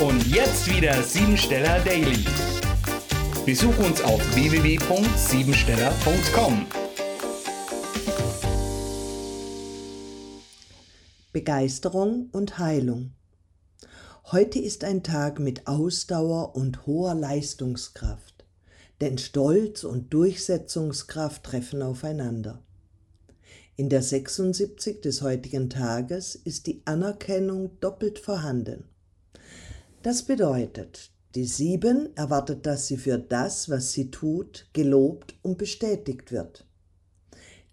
Und jetzt wieder Siebensteller Daily. Besuch uns auf www.siebensteller.com. Begeisterung und Heilung. Heute ist ein Tag mit Ausdauer und hoher Leistungskraft, denn Stolz und Durchsetzungskraft treffen aufeinander. In der 76 des heutigen Tages ist die Anerkennung doppelt vorhanden. Das bedeutet, die 7 erwartet, dass sie für das, was sie tut, gelobt und bestätigt wird.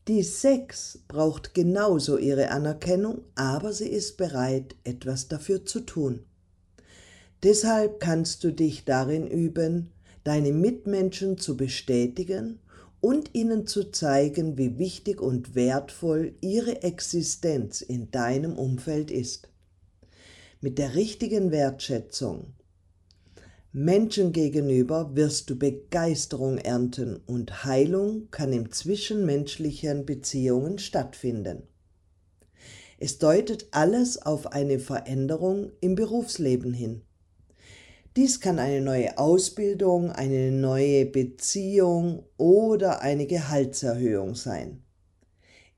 Die 6 braucht genauso ihre Anerkennung, aber sie ist bereit, etwas dafür zu tun. Deshalb kannst du dich darin üben, deine Mitmenschen zu bestätigen und ihnen zu zeigen, wie wichtig und wertvoll ihre Existenz in deinem Umfeld ist. Mit der richtigen Wertschätzung Menschen gegenüber wirst du Begeisterung ernten und Heilung kann in zwischenmenschlichen Beziehungen stattfinden. Es deutet alles auf eine Veränderung im Berufsleben hin. Dies kann eine neue Ausbildung, eine neue Beziehung oder eine Gehaltserhöhung sein.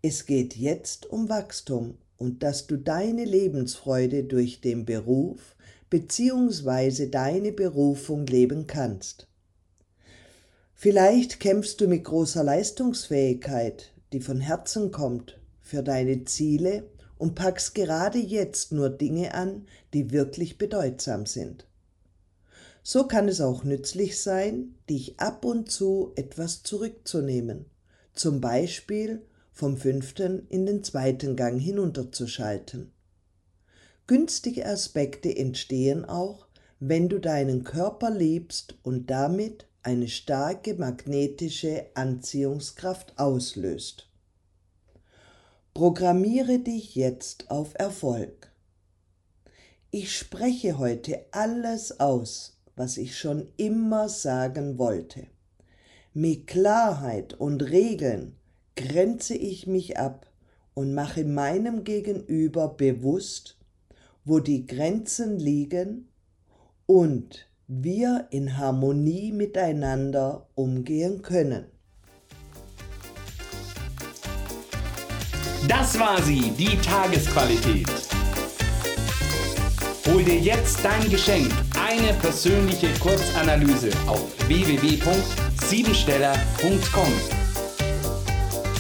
Es geht jetzt um Wachstum und dass du deine Lebensfreude durch den Beruf bzw. deine Berufung leben kannst. Vielleicht kämpfst du mit großer Leistungsfähigkeit, die von Herzen kommt, für deine Ziele und packst gerade jetzt nur Dinge an, die wirklich bedeutsam sind. So kann es auch nützlich sein, dich ab und zu etwas zurückzunehmen, zum Beispiel vom fünften in den zweiten Gang hinunterzuschalten. Günstige Aspekte entstehen auch, wenn du deinen Körper liebst und damit eine starke magnetische Anziehungskraft auslöst. Programmiere dich jetzt auf Erfolg. Ich spreche heute alles aus, was ich schon immer sagen wollte. Mit Klarheit und Regeln grenze ich mich ab und mache meinem Gegenüber bewusst, wo die Grenzen liegen und wir in Harmonie miteinander umgehen können. Das war sie, die Tagesqualität. Hol dir jetzt dein Geschenk eine persönliche Kurzanalyse auf www.siebensteller.com.